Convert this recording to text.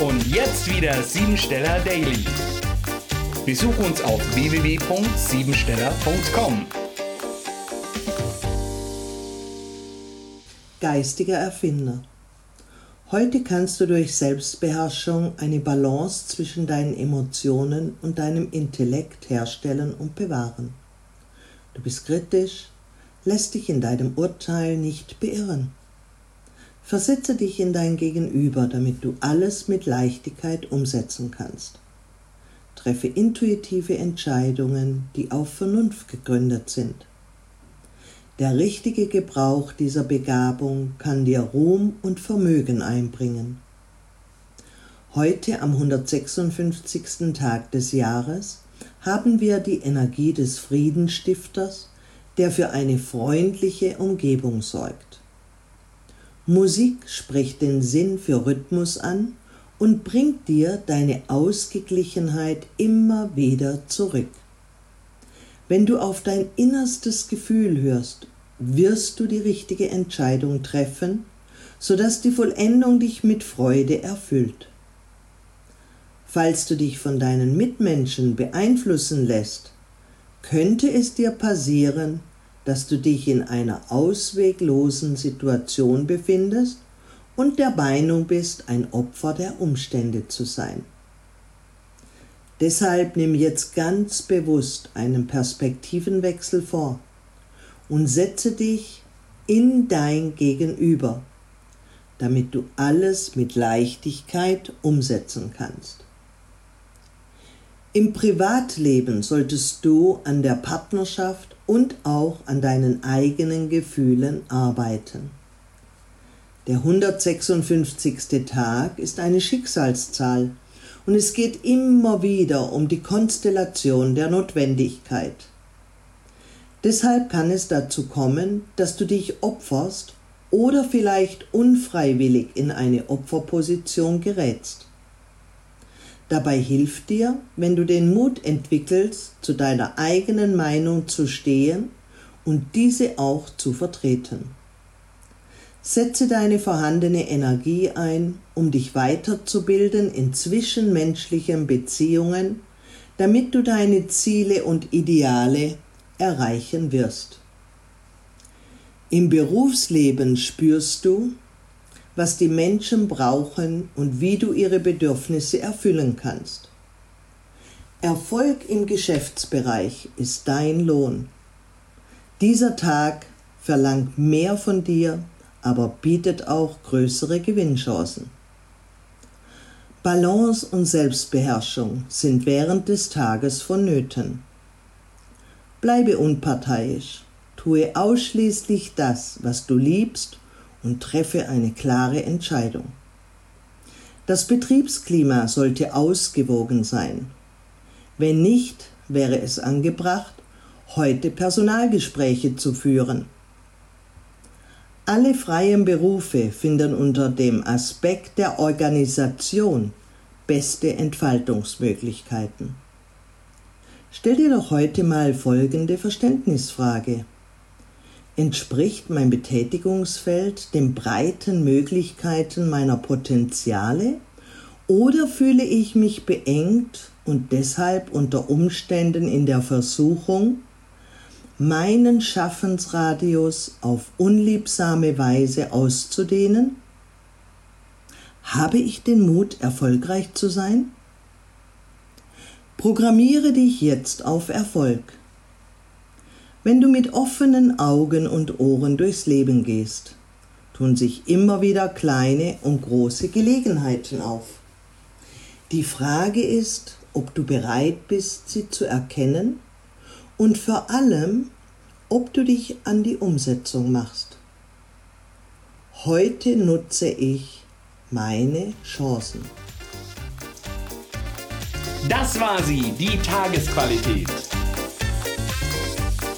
Und jetzt wieder Siebensteller Daily. Besuch uns auf www.siebensteller.com. Geistiger Erfinder. Heute kannst du durch Selbstbeherrschung eine Balance zwischen deinen Emotionen und deinem Intellekt herstellen und bewahren. Du bist kritisch, lässt dich in deinem Urteil nicht beirren. Versetze dich in dein Gegenüber, damit du alles mit Leichtigkeit umsetzen kannst. Treffe intuitive Entscheidungen, die auf Vernunft gegründet sind. Der richtige Gebrauch dieser Begabung kann dir Ruhm und Vermögen einbringen. Heute am 156. Tag des Jahres haben wir die Energie des Friedenstifters, der für eine freundliche Umgebung sorgt. Musik spricht den Sinn für Rhythmus an und bringt dir deine Ausgeglichenheit immer wieder zurück. Wenn du auf dein innerstes Gefühl hörst, wirst du die richtige Entscheidung treffen, sodass die Vollendung dich mit Freude erfüllt. Falls du dich von deinen Mitmenschen beeinflussen lässt, könnte es dir passieren, dass du dich in einer ausweglosen Situation befindest und der Meinung bist, ein Opfer der Umstände zu sein. Deshalb nimm jetzt ganz bewusst einen Perspektivenwechsel vor und setze dich in dein Gegenüber, damit du alles mit Leichtigkeit umsetzen kannst. Im Privatleben solltest du an der Partnerschaft und auch an deinen eigenen Gefühlen arbeiten. Der 156. Tag ist eine Schicksalszahl und es geht immer wieder um die Konstellation der Notwendigkeit. Deshalb kann es dazu kommen, dass du dich opferst oder vielleicht unfreiwillig in eine Opferposition gerätst. Dabei hilft dir, wenn du den Mut entwickelst, zu deiner eigenen Meinung zu stehen und diese auch zu vertreten. Setze deine vorhandene Energie ein, um dich weiterzubilden in zwischenmenschlichen Beziehungen, damit du deine Ziele und Ideale erreichen wirst. Im Berufsleben spürst du, was die Menschen brauchen und wie du ihre Bedürfnisse erfüllen kannst. Erfolg im Geschäftsbereich ist dein Lohn. Dieser Tag verlangt mehr von dir, aber bietet auch größere Gewinnchancen. Balance und Selbstbeherrschung sind während des Tages vonnöten. Bleibe unparteiisch, tue ausschließlich das, was du liebst und treffe eine klare Entscheidung. Das Betriebsklima sollte ausgewogen sein. Wenn nicht, wäre es angebracht, heute Personalgespräche zu führen. Alle freien Berufe finden unter dem Aspekt der Organisation beste Entfaltungsmöglichkeiten. Stell dir doch heute mal folgende Verständnisfrage. Entspricht mein Betätigungsfeld den breiten Möglichkeiten meiner Potenziale oder fühle ich mich beengt und deshalb unter Umständen in der Versuchung, meinen Schaffensradius auf unliebsame Weise auszudehnen? Habe ich den Mut, erfolgreich zu sein? Programmiere dich jetzt auf Erfolg wenn du mit offenen Augen und Ohren durchs Leben gehst, tun sich immer wieder kleine und große Gelegenheiten auf. Die Frage ist, ob du bereit bist, sie zu erkennen und vor allem, ob du dich an die Umsetzung machst. Heute nutze ich meine Chancen. Das war sie, die Tagesqualität.